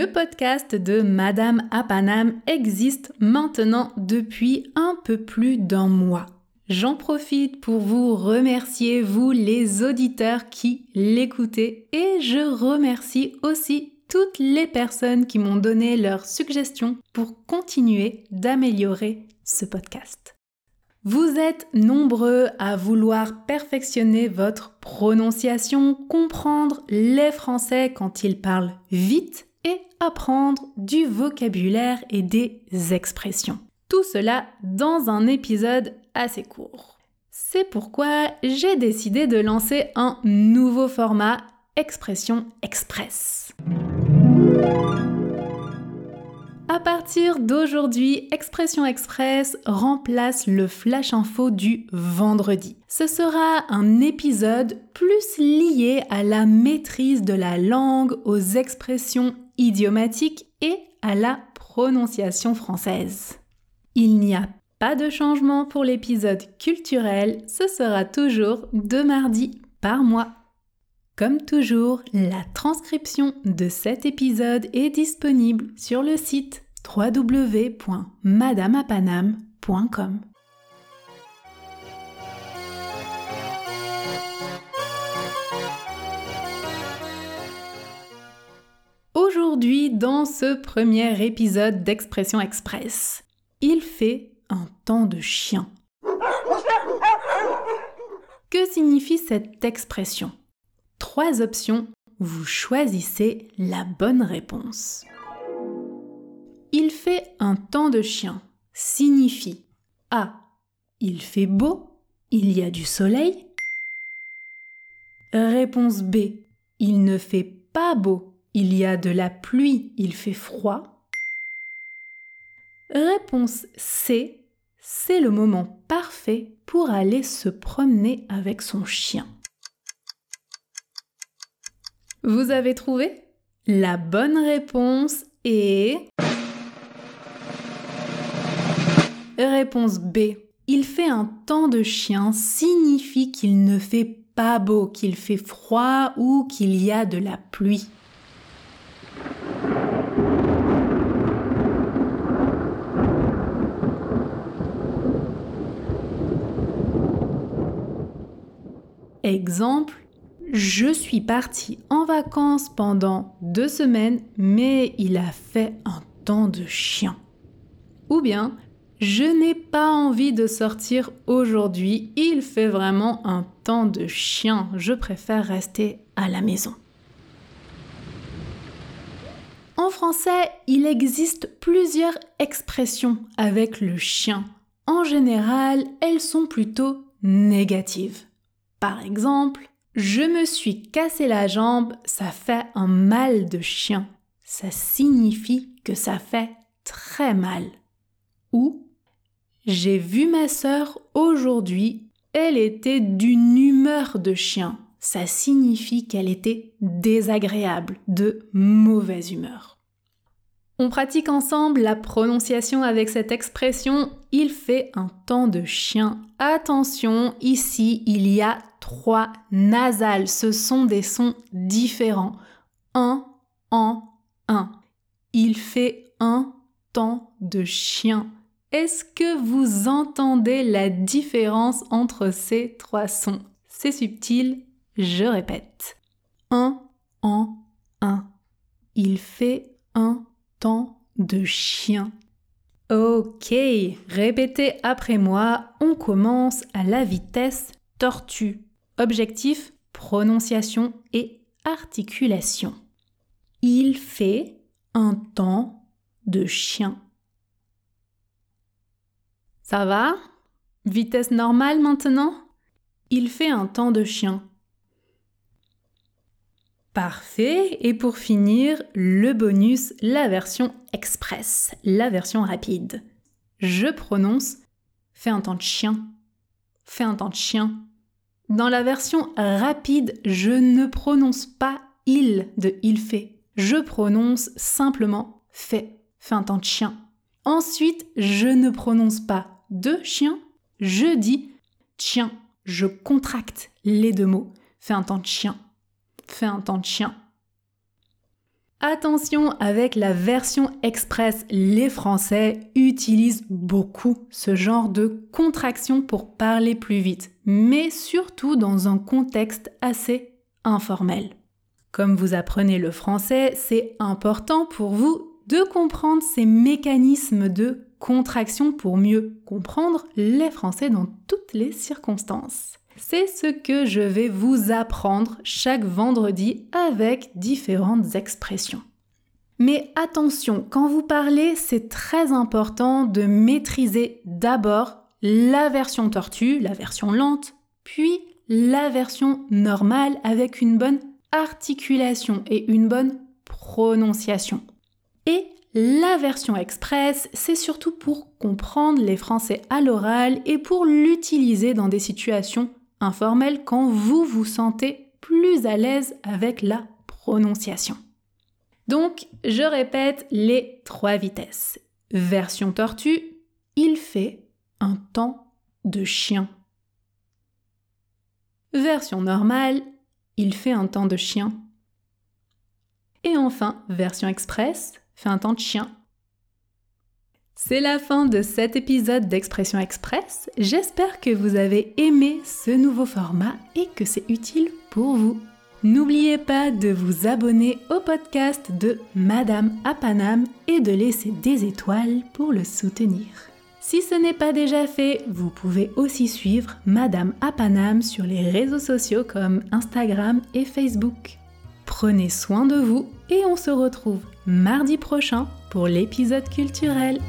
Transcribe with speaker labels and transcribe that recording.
Speaker 1: Le podcast de Madame à existe maintenant depuis un peu plus d'un mois. J'en profite pour vous remercier, vous les auditeurs qui l'écoutez, et je remercie aussi toutes les personnes qui m'ont donné leurs suggestions pour continuer d'améliorer ce podcast. Vous êtes nombreux à vouloir perfectionner votre prononciation, comprendre les Français quand ils parlent vite apprendre du vocabulaire et des expressions. Tout cela dans un épisode assez court. C'est pourquoi j'ai décidé de lancer un nouveau format Expression Express. À partir d'aujourd'hui, Expression Express remplace le Flash Info du vendredi. Ce sera un épisode plus lié à la maîtrise de la langue, aux expressions idiomatique et à la prononciation française. Il n'y a pas de changement pour l'épisode culturel, ce sera toujours deux mardis par mois. Comme toujours, la transcription de cet épisode est disponible sur le site www.madamapanam.com. dans ce premier épisode d'Expression Express, il fait un temps de chien. Que signifie cette expression? Trois options, vous choisissez la bonne réponse. Il fait un temps de chien signifie A. Il fait beau, il y a du soleil. Réponse B. Il ne fait pas beau, il y a de la pluie, il fait froid. Réponse C. C'est le moment parfait pour aller se promener avec son chien. Vous avez trouvé? La bonne réponse est... Réponse B. Il fait un temps de chien signifie qu'il ne fait pas beau, qu'il fait froid ou qu'il y a de la pluie. Exemple, je suis partie en vacances pendant deux semaines, mais il a fait un temps de chien. Ou bien, je n'ai pas envie de sortir aujourd'hui, il fait vraiment un temps de chien, je préfère rester à la maison. En français, il existe plusieurs expressions avec le chien. En général, elles sont plutôt négatives. Par exemple, je me suis cassé la jambe, ça fait un mal de chien. Ça signifie que ça fait très mal. Ou j'ai vu ma sœur aujourd'hui, elle était d'une humeur de chien. Ça signifie qu'elle était désagréable, de mauvaise humeur. On pratique ensemble la prononciation avec cette expression il fait un temps de chien. Attention, ici il y a trois nasales. Ce sont des sons différents. Un, en, un. Il fait un temps de chien. Est-ce que vous entendez la différence entre ces trois sons? C'est subtil, je répète. Un, en, un. Il fait un temps de chien. Ok, répétez après moi, on commence à la vitesse tortue. Objectif, prononciation et articulation. Il fait un temps de chien. Ça va? Vitesse normale maintenant? Il fait un temps de chien. Parfait. Et pour finir, le bonus, la version express, la version rapide. je prononce fais un temps de chien, fais un temps de chien. Dans la version rapide, je ne prononce pas il de il fait. Je prononce simplement fait, fais un temps de chien. Ensuite, je ne prononce pas de chien, je dis chien. Je contracte les deux mots. Fais un temps de chien. Fais un temps de chien. Attention, avec la version express, les Français utilisent beaucoup ce genre de contraction pour parler plus vite, mais surtout dans un contexte assez informel. Comme vous apprenez le français, c'est important pour vous de comprendre ces mécanismes de contraction pour mieux comprendre les Français dans toutes les circonstances. C'est ce que je vais vous apprendre chaque vendredi avec différentes expressions. Mais attention, quand vous parlez, c'est très important de maîtriser d'abord la version tortue, la version lente, puis la version normale avec une bonne articulation et une bonne prononciation. Et la version express, c'est surtout pour comprendre les français à l'oral et pour l'utiliser dans des situations informelles quand vous vous sentez plus à l'aise avec la prononciation. Donc, je répète les trois vitesses. Version tortue, il fait un temps de chien. Version normale, il fait un temps de chien. Et enfin, version express, fait un temps de chien. C'est la fin de cet épisode d'Expression Express. J'espère que vous avez aimé ce nouveau format et que c'est utile pour vous. N'oubliez pas de vous abonner au podcast de Madame Apanam et de laisser des étoiles pour le soutenir. Si ce n'est pas déjà fait, vous pouvez aussi suivre Madame Apanam sur les réseaux sociaux comme Instagram et Facebook. Prenez soin de vous et on se retrouve mardi prochain pour l'épisode culturel.